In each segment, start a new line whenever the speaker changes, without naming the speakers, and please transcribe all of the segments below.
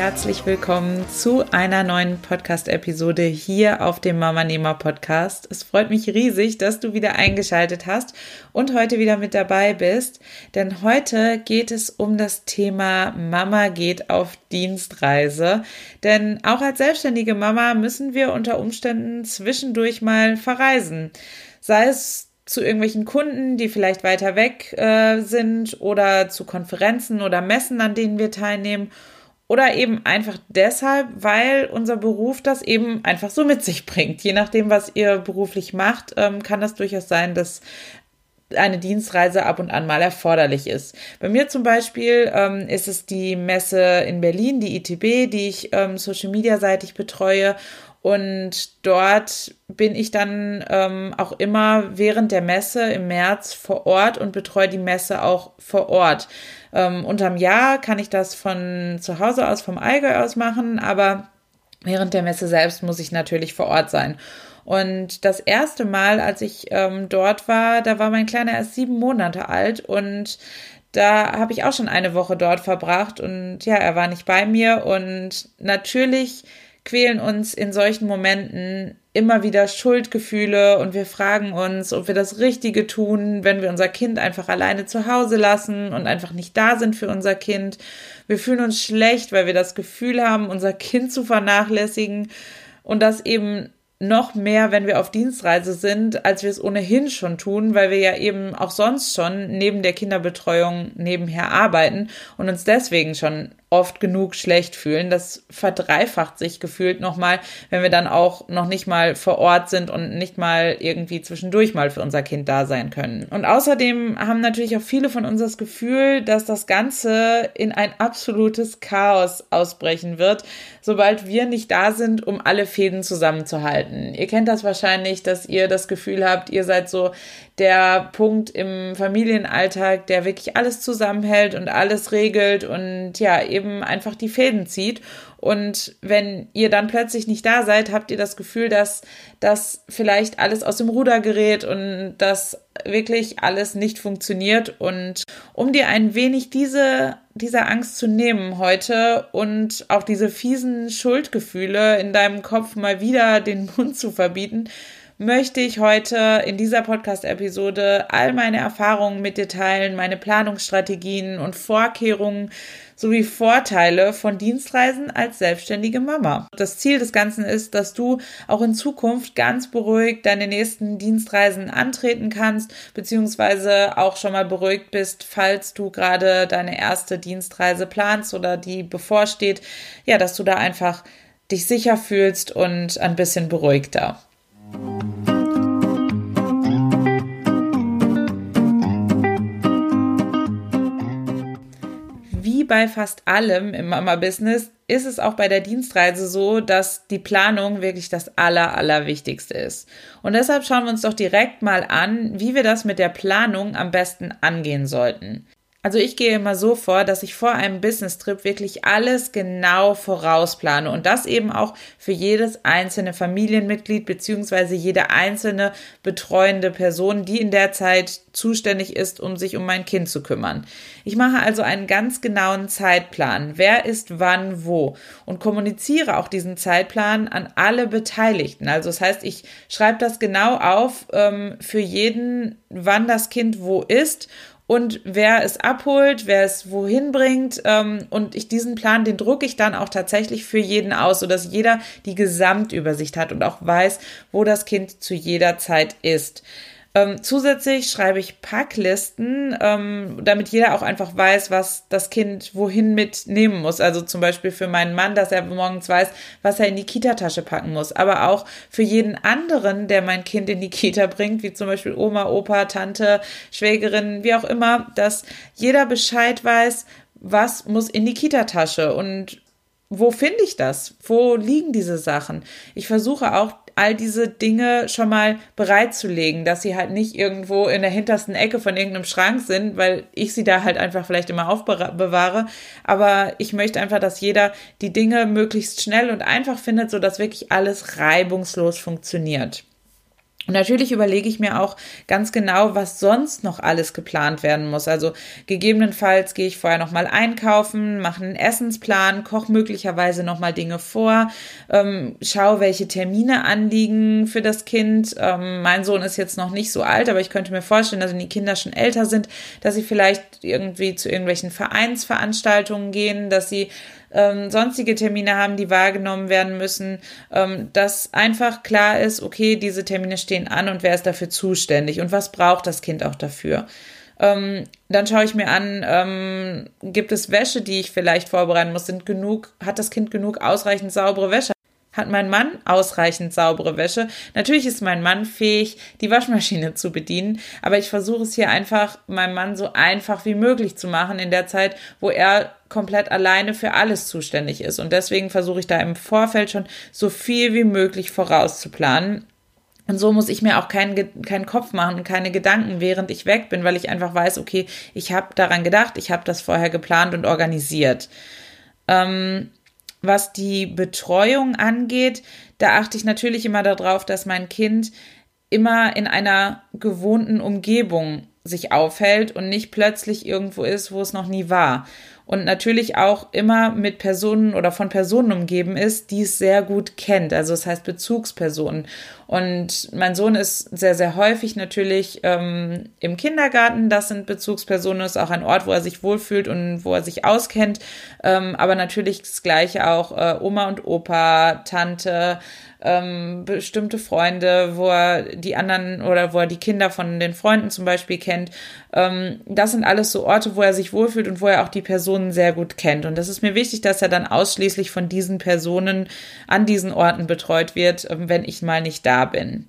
Herzlich willkommen zu einer neuen Podcast-Episode hier auf dem Mama Nehmer Podcast. Es freut mich riesig, dass du wieder eingeschaltet hast und heute wieder mit dabei bist, denn heute geht es um das Thema Mama geht auf Dienstreise. Denn auch als selbstständige Mama müssen wir unter Umständen zwischendurch mal verreisen. Sei es zu irgendwelchen Kunden, die vielleicht weiter weg äh, sind oder zu Konferenzen oder Messen, an denen wir teilnehmen oder eben einfach deshalb, weil unser Beruf das eben einfach so mit sich bringt. Je nachdem, was ihr beruflich macht, ähm, kann das durchaus sein, dass eine Dienstreise ab und an mal erforderlich ist. Bei mir zum Beispiel ähm, ist es die Messe in Berlin, die ITB, die ich ähm, Social Media seitig betreue. Und dort bin ich dann ähm, auch immer während der Messe im März vor Ort und betreue die Messe auch vor Ort. Ähm, unterm Jahr kann ich das von zu Hause aus, vom Allgäu aus machen, aber während der Messe selbst muss ich natürlich vor Ort sein. Und das erste Mal, als ich ähm, dort war, da war mein Kleiner erst sieben Monate alt und da habe ich auch schon eine Woche dort verbracht und ja, er war nicht bei mir und natürlich quälen uns in solchen Momenten immer wieder Schuldgefühle und wir fragen uns, ob wir das Richtige tun, wenn wir unser Kind einfach alleine zu Hause lassen und einfach nicht da sind für unser Kind. Wir fühlen uns schlecht, weil wir das Gefühl haben, unser Kind zu vernachlässigen und das eben noch mehr, wenn wir auf Dienstreise sind, als wir es ohnehin schon tun, weil wir ja eben auch sonst schon neben der Kinderbetreuung nebenher arbeiten und uns deswegen schon oft genug schlecht fühlen. Das verdreifacht sich gefühlt nochmal, wenn wir dann auch noch nicht mal vor Ort sind und nicht mal irgendwie zwischendurch mal für unser Kind da sein können. Und außerdem haben natürlich auch viele von uns das Gefühl, dass das Ganze in ein absolutes Chaos ausbrechen wird, sobald wir nicht da sind, um alle Fäden zusammenzuhalten. Ihr kennt das wahrscheinlich, dass ihr das Gefühl habt, ihr seid so der Punkt im Familienalltag, der wirklich alles zusammenhält und alles regelt und ja, eben einfach die Fäden zieht. Und wenn ihr dann plötzlich nicht da seid, habt ihr das Gefühl, dass das vielleicht alles aus dem Ruder gerät und dass wirklich alles nicht funktioniert. Und um dir ein wenig diese, diese Angst zu nehmen heute und auch diese fiesen Schuldgefühle in deinem Kopf mal wieder den Mund zu verbieten, möchte ich heute in dieser Podcast-Episode all meine Erfahrungen mit dir teilen, meine Planungsstrategien und Vorkehrungen sowie Vorteile von Dienstreisen als selbstständige Mama. Das Ziel des Ganzen ist, dass du auch in Zukunft ganz beruhigt deine nächsten Dienstreisen antreten kannst, beziehungsweise auch schon mal beruhigt bist, falls du gerade deine erste Dienstreise planst oder die bevorsteht, ja, dass du da einfach dich sicher fühlst und ein bisschen beruhigter. Wie bei fast allem im Mama-Business ist es auch bei der Dienstreise so, dass die Planung wirklich das Aller, Allerwichtigste ist. Und deshalb schauen wir uns doch direkt mal an, wie wir das mit der Planung am besten angehen sollten. Also ich gehe immer so vor, dass ich vor einem Business-Trip wirklich alles genau vorausplane und das eben auch für jedes einzelne Familienmitglied beziehungsweise jede einzelne betreuende Person, die in der Zeit zuständig ist, um sich um mein Kind zu kümmern. Ich mache also einen ganz genauen Zeitplan. Wer ist wann wo? Und kommuniziere auch diesen Zeitplan an alle Beteiligten. Also das heißt, ich schreibe das genau auf ähm, für jeden, wann das Kind wo ist und wer es abholt, wer es wohin bringt. Ähm, und ich diesen Plan, den drucke ich dann auch tatsächlich für jeden aus, sodass jeder die Gesamtübersicht hat und auch weiß, wo das Kind zu jeder Zeit ist. Ähm, zusätzlich schreibe ich Packlisten, ähm, damit jeder auch einfach weiß, was das Kind wohin mitnehmen muss. Also zum Beispiel für meinen Mann, dass er morgens weiß, was er in die Kita-Tasche packen muss. Aber auch für jeden anderen, der mein Kind in die Kita bringt, wie zum Beispiel Oma, Opa, Tante, Schwägerin, wie auch immer, dass jeder Bescheid weiß, was muss in die Kita-Tasche und wo finde ich das? Wo liegen diese Sachen? Ich versuche auch all diese Dinge schon mal bereitzulegen, dass sie halt nicht irgendwo in der hintersten Ecke von irgendeinem Schrank sind, weil ich sie da halt einfach vielleicht immer aufbewahre. Aber ich möchte einfach, dass jeder die Dinge möglichst schnell und einfach findet, sodass wirklich alles reibungslos funktioniert. Und natürlich überlege ich mir auch ganz genau, was sonst noch alles geplant werden muss. Also gegebenenfalls gehe ich vorher nochmal einkaufen, mache einen Essensplan, koche möglicherweise nochmal Dinge vor, ähm, schaue, welche Termine anliegen für das Kind. Ähm, mein Sohn ist jetzt noch nicht so alt, aber ich könnte mir vorstellen, dass wenn die Kinder schon älter sind, dass sie vielleicht irgendwie zu irgendwelchen Vereinsveranstaltungen gehen, dass sie ähm, sonstige Termine haben, die wahrgenommen werden müssen, ähm, dass einfach klar ist, okay, diese Termine stehen an und wer ist dafür zuständig und was braucht das Kind auch dafür. Ähm, dann schaue ich mir an, ähm, gibt es Wäsche, die ich vielleicht vorbereiten muss? Sind genug, hat das Kind genug ausreichend saubere Wäsche? Hat mein Mann ausreichend saubere Wäsche? Natürlich ist mein Mann fähig, die Waschmaschine zu bedienen, aber ich versuche es hier einfach meinem Mann so einfach wie möglich zu machen in der Zeit, wo er komplett alleine für alles zuständig ist. Und deswegen versuche ich da im Vorfeld schon so viel wie möglich vorauszuplanen. Und so muss ich mir auch keinen, keinen Kopf machen und keine Gedanken, während ich weg bin, weil ich einfach weiß, okay, ich habe daran gedacht, ich habe das vorher geplant und organisiert. Ähm, was die Betreuung angeht, da achte ich natürlich immer darauf, dass mein Kind immer in einer gewohnten Umgebung sich aufhält und nicht plötzlich irgendwo ist, wo es noch nie war und natürlich auch immer mit Personen oder von Personen umgeben ist, die es sehr gut kennt. Also das heißt Bezugspersonen. Und mein Sohn ist sehr, sehr häufig natürlich ähm, im Kindergarten. Das sind Bezugspersonen, das ist auch ein Ort, wo er sich wohlfühlt und wo er sich auskennt. Ähm, aber natürlich das Gleiche auch äh, Oma und Opa, Tante, ähm, bestimmte Freunde, wo er die anderen oder wo er die Kinder von den Freunden zum Beispiel kennt. Ähm, das sind alles so Orte, wo er sich wohlfühlt und wo er auch die Personen sehr gut kennt. Und das ist mir wichtig, dass er dann ausschließlich von diesen Personen an diesen Orten betreut wird, ähm, wenn ich mal nicht da bin.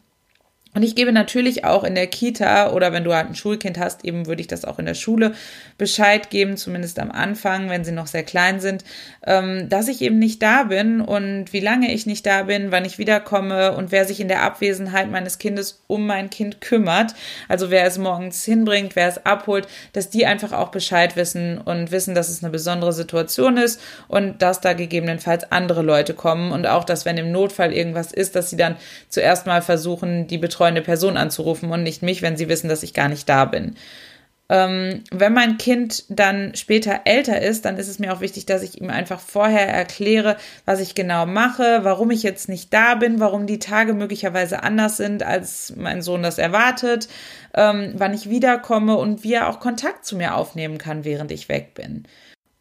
Und ich gebe natürlich auch in der Kita oder wenn du halt ein Schulkind hast, eben würde ich das auch in der Schule Bescheid geben, zumindest am Anfang, wenn sie noch sehr klein sind, ähm, dass ich eben nicht da bin und wie lange ich nicht da bin, wann ich wiederkomme und wer sich in der Abwesenheit meines Kindes um mein Kind kümmert. Also wer es morgens hinbringt, wer es abholt, dass die einfach auch Bescheid wissen und wissen, dass es eine besondere Situation ist und dass da gegebenenfalls andere Leute kommen und auch, dass wenn im Notfall irgendwas ist, dass sie dann zuerst mal versuchen, die Betreuung betreuende Person anzurufen und nicht mich, wenn sie wissen, dass ich gar nicht da bin. Ähm, wenn mein Kind dann später älter ist, dann ist es mir auch wichtig, dass ich ihm einfach vorher erkläre, was ich genau mache, warum ich jetzt nicht da bin, warum die Tage möglicherweise anders sind, als mein Sohn das erwartet, ähm, wann ich wiederkomme und wie er auch Kontakt zu mir aufnehmen kann, während ich weg bin.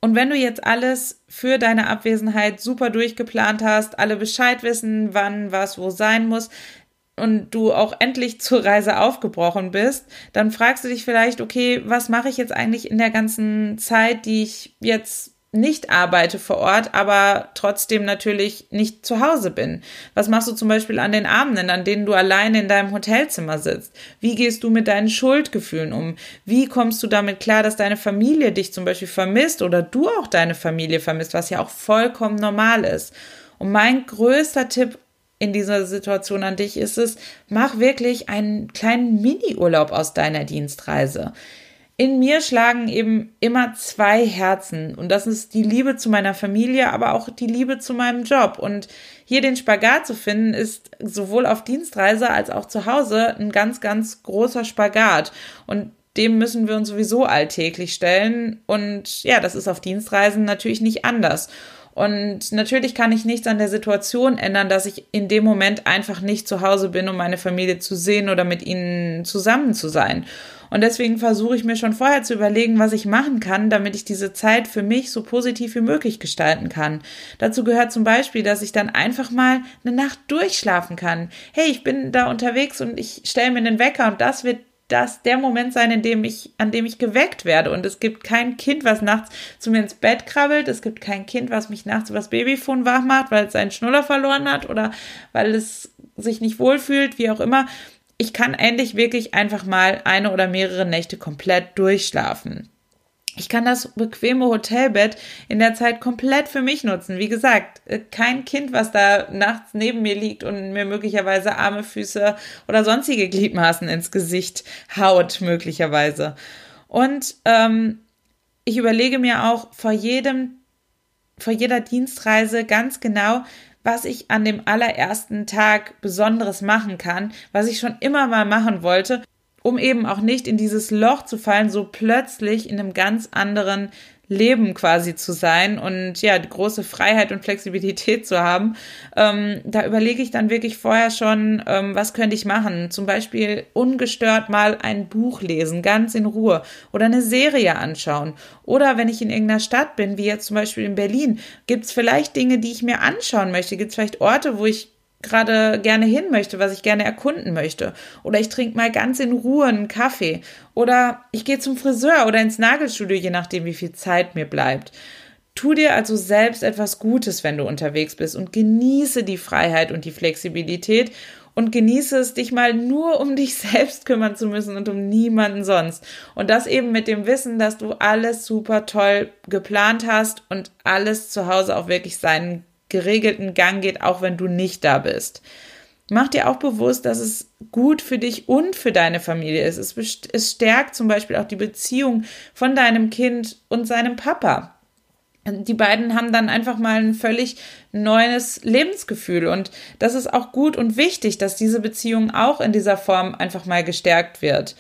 Und wenn du jetzt alles für deine Abwesenheit super durchgeplant hast, alle Bescheid wissen, wann was wo sein muss, und du auch endlich zur Reise aufgebrochen bist, dann fragst du dich vielleicht, okay, was mache ich jetzt eigentlich in der ganzen Zeit, die ich jetzt nicht arbeite vor Ort, aber trotzdem natürlich nicht zu Hause bin? Was machst du zum Beispiel an den Abenden, an denen du alleine in deinem Hotelzimmer sitzt? Wie gehst du mit deinen Schuldgefühlen um? Wie kommst du damit klar, dass deine Familie dich zum Beispiel vermisst oder du auch deine Familie vermisst, was ja auch vollkommen normal ist? Und mein größter Tipp in dieser Situation an dich ist es, mach wirklich einen kleinen Mini-Urlaub aus deiner Dienstreise. In mir schlagen eben immer zwei Herzen und das ist die Liebe zu meiner Familie, aber auch die Liebe zu meinem Job. Und hier den Spagat zu finden, ist sowohl auf Dienstreise als auch zu Hause ein ganz, ganz großer Spagat. Und dem müssen wir uns sowieso alltäglich stellen. Und ja, das ist auf Dienstreisen natürlich nicht anders. Und natürlich kann ich nichts an der Situation ändern, dass ich in dem Moment einfach nicht zu Hause bin, um meine Familie zu sehen oder mit ihnen zusammen zu sein. Und deswegen versuche ich mir schon vorher zu überlegen, was ich machen kann, damit ich diese Zeit für mich so positiv wie möglich gestalten kann. Dazu gehört zum Beispiel, dass ich dann einfach mal eine Nacht durchschlafen kann. Hey, ich bin da unterwegs und ich stelle mir einen Wecker und das wird das der Moment sein, in dem ich, an dem ich geweckt werde. Und es gibt kein Kind, was nachts zu mir ins Bett krabbelt. Es gibt kein Kind, was mich nachts über das Babyfon wach macht, weil es seinen Schnuller verloren hat oder weil es sich nicht wohlfühlt, wie auch immer. Ich kann endlich wirklich einfach mal eine oder mehrere Nächte komplett durchschlafen. Ich kann das bequeme Hotelbett in der Zeit komplett für mich nutzen. Wie gesagt, äh, kein Kind, was da nachts neben mir liegt und mir möglicherweise Arme, Füße oder sonstige Gliedmaßen ins Gesicht haut, möglicherweise. Und ähm, ich überlege mir auch vor jedem, vor jeder Dienstreise ganz genau, was ich an dem allerersten Tag Besonderes machen kann, was ich schon immer mal machen wollte um eben auch nicht in dieses Loch zu fallen, so plötzlich in einem ganz anderen Leben quasi zu sein und ja, die große Freiheit und Flexibilität zu haben. Ähm, da überlege ich dann wirklich vorher schon, ähm, was könnte ich machen? Zum Beispiel ungestört mal ein Buch lesen, ganz in Ruhe oder eine Serie anschauen. Oder wenn ich in irgendeiner Stadt bin, wie jetzt zum Beispiel in Berlin, gibt es vielleicht Dinge, die ich mir anschauen möchte? Gibt es vielleicht Orte, wo ich gerade gerne hin möchte, was ich gerne erkunden möchte. Oder ich trinke mal ganz in Ruhe einen Kaffee. Oder ich gehe zum Friseur oder ins Nagelstudio, je nachdem, wie viel Zeit mir bleibt. Tu dir also selbst etwas Gutes, wenn du unterwegs bist und genieße die Freiheit und die Flexibilität und genieße es, dich mal nur um dich selbst kümmern zu müssen und um niemanden sonst. Und das eben mit dem Wissen, dass du alles super toll geplant hast und alles zu Hause auch wirklich seinen geregelten Gang geht, auch wenn du nicht da bist. Mach dir auch bewusst, dass es gut für dich und für deine Familie ist. Es, es stärkt zum Beispiel auch die Beziehung von deinem Kind und seinem Papa. Die beiden haben dann einfach mal ein völlig neues Lebensgefühl und das ist auch gut und wichtig, dass diese Beziehung auch in dieser Form einfach mal gestärkt wird.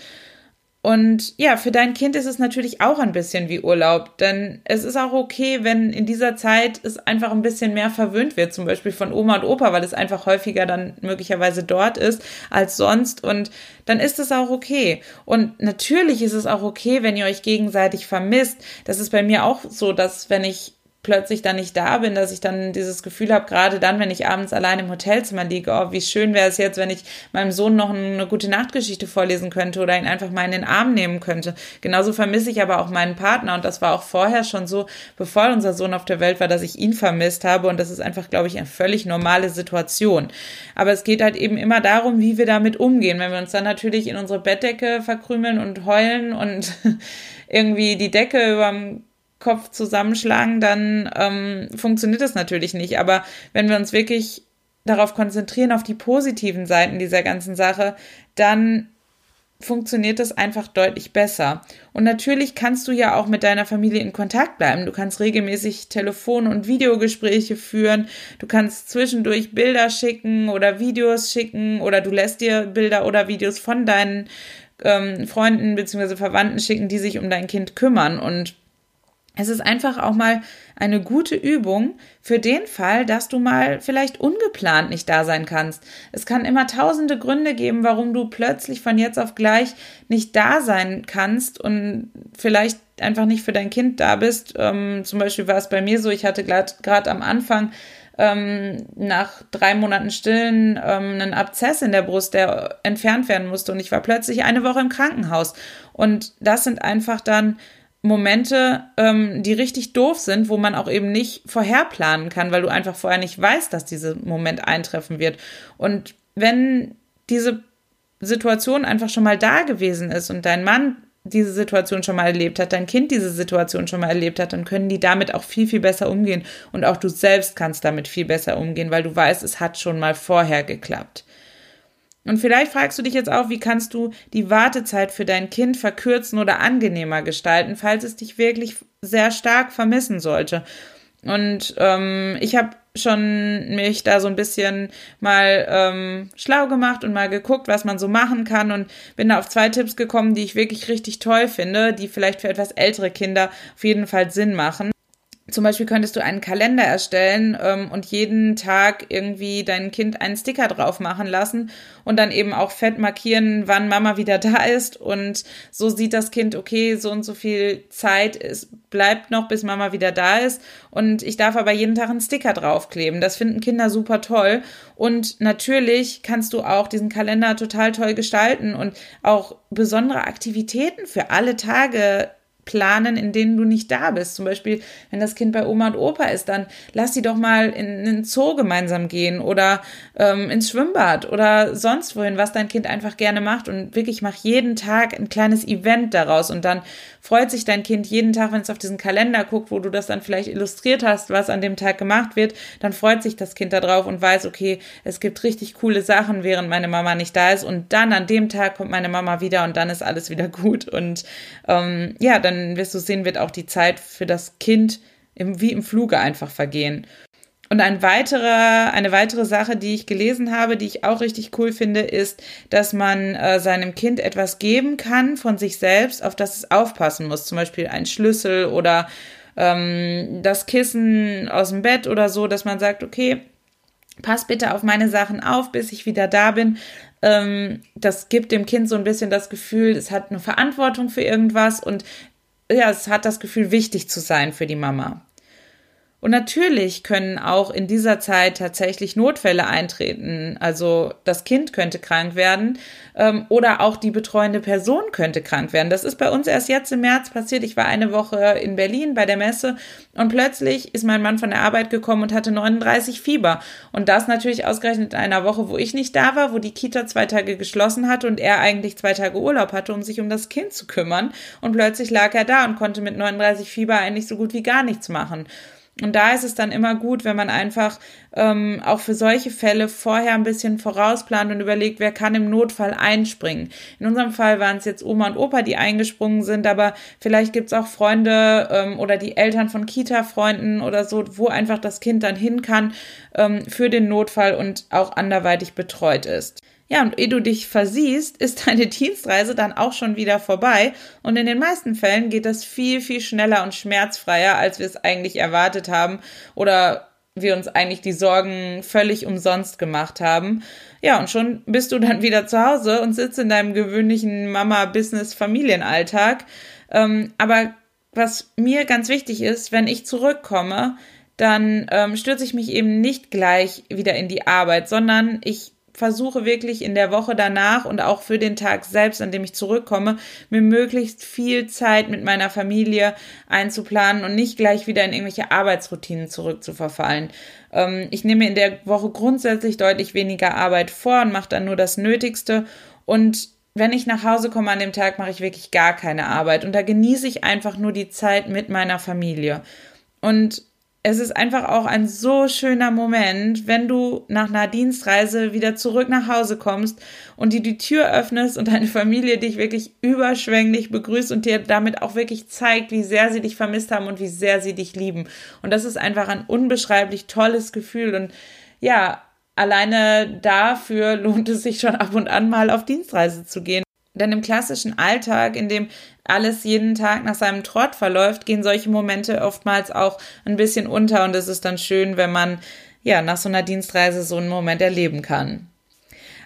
Und ja, für dein Kind ist es natürlich auch ein bisschen wie Urlaub, denn es ist auch okay, wenn in dieser Zeit es einfach ein bisschen mehr verwöhnt wird, zum Beispiel von Oma und Opa, weil es einfach häufiger dann möglicherweise dort ist als sonst und dann ist es auch okay. Und natürlich ist es auch okay, wenn ihr euch gegenseitig vermisst. Das ist bei mir auch so, dass wenn ich plötzlich dann nicht da bin, dass ich dann dieses Gefühl habe, gerade dann, wenn ich abends allein im Hotelzimmer liege, oh, wie schön wäre es jetzt, wenn ich meinem Sohn noch eine gute Nachtgeschichte vorlesen könnte oder ihn einfach mal in den Arm nehmen könnte. Genauso vermisse ich aber auch meinen Partner und das war auch vorher schon so, bevor unser Sohn auf der Welt war, dass ich ihn vermisst habe und das ist einfach, glaube ich, eine völlig normale Situation. Aber es geht halt eben immer darum, wie wir damit umgehen. Wenn wir uns dann natürlich in unsere Bettdecke verkrümeln und heulen und irgendwie die Decke überm Kopf zusammenschlagen, dann ähm, funktioniert das natürlich nicht. Aber wenn wir uns wirklich darauf konzentrieren, auf die positiven Seiten dieser ganzen Sache, dann funktioniert das einfach deutlich besser. Und natürlich kannst du ja auch mit deiner Familie in Kontakt bleiben. Du kannst regelmäßig Telefon- und Videogespräche führen. Du kannst zwischendurch Bilder schicken oder Videos schicken oder du lässt dir Bilder oder Videos von deinen ähm, Freunden bzw. Verwandten schicken, die sich um dein Kind kümmern. Und es ist einfach auch mal eine gute Übung für den Fall, dass du mal vielleicht ungeplant nicht da sein kannst. Es kann immer tausende Gründe geben, warum du plötzlich von jetzt auf gleich nicht da sein kannst und vielleicht einfach nicht für dein Kind da bist. Ähm, zum Beispiel war es bei mir so, ich hatte gerade am Anfang ähm, nach drei Monaten Stillen ähm, einen Abzess in der Brust, der entfernt werden musste und ich war plötzlich eine Woche im Krankenhaus. Und das sind einfach dann Momente, ähm, die richtig doof sind, wo man auch eben nicht vorherplanen kann, weil du einfach vorher nicht weißt, dass dieser Moment eintreffen wird. Und wenn diese Situation einfach schon mal da gewesen ist und dein Mann diese Situation schon mal erlebt hat, dein Kind diese Situation schon mal erlebt hat, dann können die damit auch viel, viel besser umgehen. Und auch du selbst kannst damit viel besser umgehen, weil du weißt, es hat schon mal vorher geklappt. Und vielleicht fragst du dich jetzt auch, wie kannst du die Wartezeit für dein Kind verkürzen oder angenehmer gestalten, falls es dich wirklich sehr stark vermissen sollte. Und ähm, ich habe schon mich da so ein bisschen mal ähm, schlau gemacht und mal geguckt, was man so machen kann und bin da auf zwei Tipps gekommen, die ich wirklich richtig toll finde, die vielleicht für etwas ältere Kinder auf jeden Fall Sinn machen. Zum Beispiel könntest du einen Kalender erstellen ähm, und jeden Tag irgendwie dein Kind einen Sticker drauf machen lassen und dann eben auch fett markieren, wann Mama wieder da ist. Und so sieht das Kind, okay, so und so viel Zeit ist, bleibt noch, bis Mama wieder da ist. Und ich darf aber jeden Tag einen Sticker draufkleben. Das finden Kinder super toll. Und natürlich kannst du auch diesen Kalender total toll gestalten und auch besondere Aktivitäten für alle Tage planen, in denen du nicht da bist. Zum Beispiel, wenn das Kind bei Oma und Opa ist, dann lass sie doch mal in einen Zoo gemeinsam gehen oder ähm, ins Schwimmbad oder sonst wohin, was dein Kind einfach gerne macht und wirklich mach jeden Tag ein kleines Event daraus und dann freut sich dein Kind jeden Tag, wenn es auf diesen Kalender guckt, wo du das dann vielleicht illustriert hast, was an dem Tag gemacht wird, dann freut sich das Kind darauf und weiß, okay, es gibt richtig coole Sachen, während meine Mama nicht da ist und dann an dem Tag kommt meine Mama wieder und dann ist alles wieder gut und ähm, ja, dann wirst du sehen, wird auch die Zeit für das Kind im, wie im Fluge einfach vergehen. Und ein weiterer, eine weitere Sache, die ich gelesen habe, die ich auch richtig cool finde, ist, dass man äh, seinem Kind etwas geben kann von sich selbst, auf das es aufpassen muss. Zum Beispiel ein Schlüssel oder ähm, das Kissen aus dem Bett oder so, dass man sagt, okay, pass bitte auf meine Sachen auf, bis ich wieder da bin. Ähm, das gibt dem Kind so ein bisschen das Gefühl, es hat eine Verantwortung für irgendwas und ja, es hat das Gefühl, wichtig zu sein für die Mama. Und natürlich können auch in dieser Zeit tatsächlich Notfälle eintreten. Also das Kind könnte krank werden ähm, oder auch die betreuende Person könnte krank werden. Das ist bei uns erst jetzt im März passiert. Ich war eine Woche in Berlin bei der Messe und plötzlich ist mein Mann von der Arbeit gekommen und hatte 39 Fieber. Und das natürlich ausgerechnet in einer Woche, wo ich nicht da war, wo die Kita zwei Tage geschlossen hatte und er eigentlich zwei Tage Urlaub hatte, um sich um das Kind zu kümmern. Und plötzlich lag er da und konnte mit 39 Fieber eigentlich so gut wie gar nichts machen. Und da ist es dann immer gut, wenn man einfach ähm, auch für solche Fälle vorher ein bisschen vorausplant und überlegt, wer kann im Notfall einspringen. In unserem Fall waren es jetzt Oma und Opa, die eingesprungen sind, aber vielleicht gibt's auch Freunde ähm, oder die Eltern von Kita-Freunden oder so, wo einfach das Kind dann hin kann ähm, für den Notfall und auch anderweitig betreut ist. Ja, und ehe du dich versiehst, ist deine Dienstreise dann auch schon wieder vorbei. Und in den meisten Fällen geht das viel, viel schneller und schmerzfreier, als wir es eigentlich erwartet haben oder wir uns eigentlich die Sorgen völlig umsonst gemacht haben. Ja, und schon bist du dann wieder zu Hause und sitzt in deinem gewöhnlichen Mama-Business-Familienalltag. Ähm, aber was mir ganz wichtig ist, wenn ich zurückkomme, dann ähm, stürze ich mich eben nicht gleich wieder in die Arbeit, sondern ich versuche wirklich in der Woche danach und auch für den Tag selbst, an dem ich zurückkomme, mir möglichst viel Zeit mit meiner Familie einzuplanen und nicht gleich wieder in irgendwelche Arbeitsroutinen zurückzuverfallen. Ähm, ich nehme in der Woche grundsätzlich deutlich weniger Arbeit vor und mache dann nur das Nötigste und wenn ich nach Hause komme an dem Tag, mache ich wirklich gar keine Arbeit und da genieße ich einfach nur die Zeit mit meiner Familie. Und es ist einfach auch ein so schöner Moment, wenn du nach einer Dienstreise wieder zurück nach Hause kommst und dir die Tür öffnest und deine Familie dich wirklich überschwänglich begrüßt und dir damit auch wirklich zeigt, wie sehr sie dich vermisst haben und wie sehr sie dich lieben. Und das ist einfach ein unbeschreiblich tolles Gefühl und ja, alleine dafür lohnt es sich schon ab und an mal auf Dienstreise zu gehen. Denn im klassischen Alltag, in dem alles jeden Tag nach seinem Trott verläuft, gehen solche Momente oftmals auch ein bisschen unter und es ist dann schön, wenn man ja nach so einer Dienstreise so einen Moment erleben kann.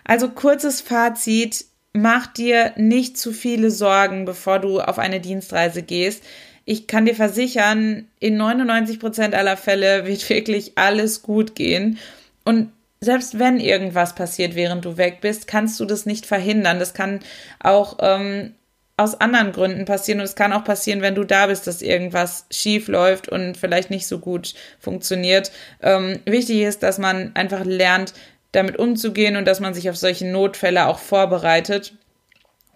Also kurzes Fazit, mach dir nicht zu viele Sorgen, bevor du auf eine Dienstreise gehst. Ich kann dir versichern, in 99 Prozent aller Fälle wird wirklich alles gut gehen. Und selbst wenn irgendwas passiert, während du weg bist, kannst du das nicht verhindern. Das kann auch ähm, aus anderen Gründen passieren und es kann auch passieren, wenn du da bist, dass irgendwas schief läuft und vielleicht nicht so gut funktioniert. Ähm, wichtig ist, dass man einfach lernt, damit umzugehen und dass man sich auf solche Notfälle auch vorbereitet.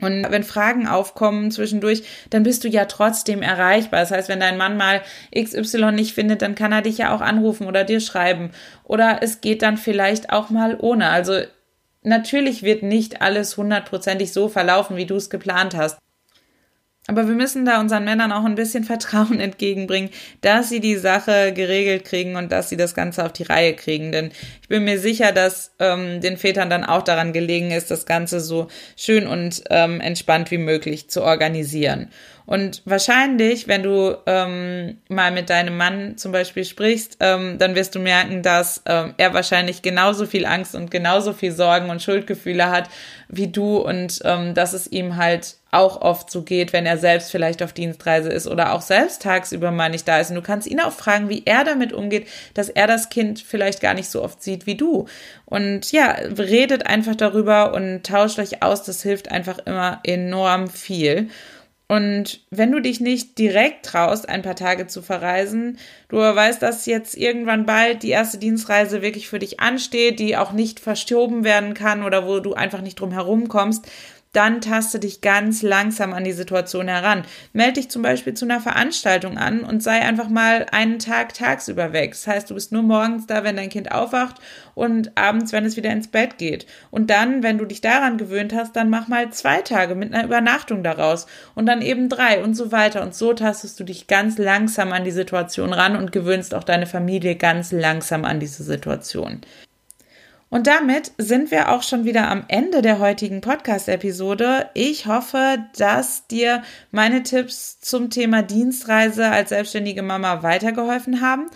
Und wenn Fragen aufkommen zwischendurch, dann bist du ja trotzdem erreichbar. Das heißt, wenn dein Mann mal XY nicht findet, dann kann er dich ja auch anrufen oder dir schreiben. Oder es geht dann vielleicht auch mal ohne. Also natürlich wird nicht alles hundertprozentig so verlaufen, wie du es geplant hast. Aber wir müssen da unseren Männern auch ein bisschen Vertrauen entgegenbringen, dass sie die Sache geregelt kriegen und dass sie das Ganze auf die Reihe kriegen. Denn ich bin mir sicher, dass ähm, den Vätern dann auch daran gelegen ist, das Ganze so schön und ähm, entspannt wie möglich zu organisieren. Und wahrscheinlich, wenn du ähm, mal mit deinem Mann zum Beispiel sprichst, ähm, dann wirst du merken, dass ähm, er wahrscheinlich genauso viel Angst und genauso viel Sorgen und Schuldgefühle hat wie du und ähm, dass es ihm halt auch oft so geht, wenn er selbst vielleicht auf Dienstreise ist oder auch selbst tagsüber mal nicht da ist. Und du kannst ihn auch fragen, wie er damit umgeht, dass er das Kind vielleicht gar nicht so oft sieht wie du. Und ja, redet einfach darüber und tauscht euch aus. Das hilft einfach immer enorm viel. Und wenn du dich nicht direkt traust, ein paar Tage zu verreisen, du weißt, dass jetzt irgendwann bald die erste Dienstreise wirklich für dich ansteht, die auch nicht verschoben werden kann oder wo du einfach nicht drum herum kommst, dann taste dich ganz langsam an die Situation heran. Meld dich zum Beispiel zu einer Veranstaltung an und sei einfach mal einen Tag tagsüber weg. Das heißt, du bist nur morgens da, wenn dein Kind aufwacht und abends, wenn es wieder ins Bett geht. Und dann, wenn du dich daran gewöhnt hast, dann mach mal zwei Tage mit einer Übernachtung daraus und dann eben drei und so weiter. Und so tastest du dich ganz langsam an die Situation ran und gewöhnst auch deine Familie ganz langsam an diese Situation. Und damit sind wir auch schon wieder am Ende der heutigen Podcast-Episode. Ich hoffe, dass dir meine Tipps zum Thema Dienstreise als selbstständige Mama weitergeholfen haben.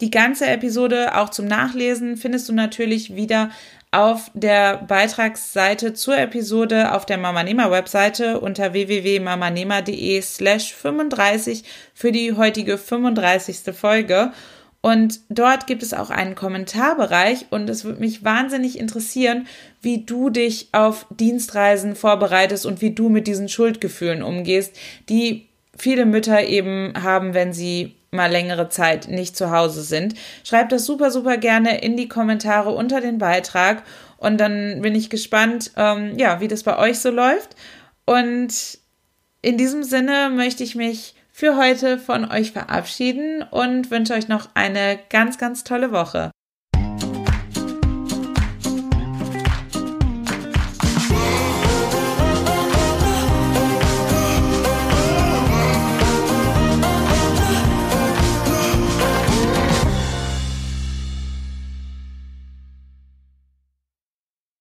Die ganze Episode auch zum Nachlesen findest du natürlich wieder auf der Beitragsseite zur Episode auf der Mamanema Webseite unter www.mamanema.de slash 35 für die heutige 35. Folge. Und dort gibt es auch einen Kommentarbereich und es würde mich wahnsinnig interessieren, wie du dich auf Dienstreisen vorbereitest und wie du mit diesen Schuldgefühlen umgehst, die viele Mütter eben haben, wenn sie mal längere Zeit nicht zu Hause sind. Schreib das super, super gerne in die Kommentare unter den Beitrag und dann bin ich gespannt, ähm, ja, wie das bei euch so läuft. Und in diesem Sinne möchte ich mich für heute von euch verabschieden und wünsche euch noch eine ganz, ganz tolle Woche.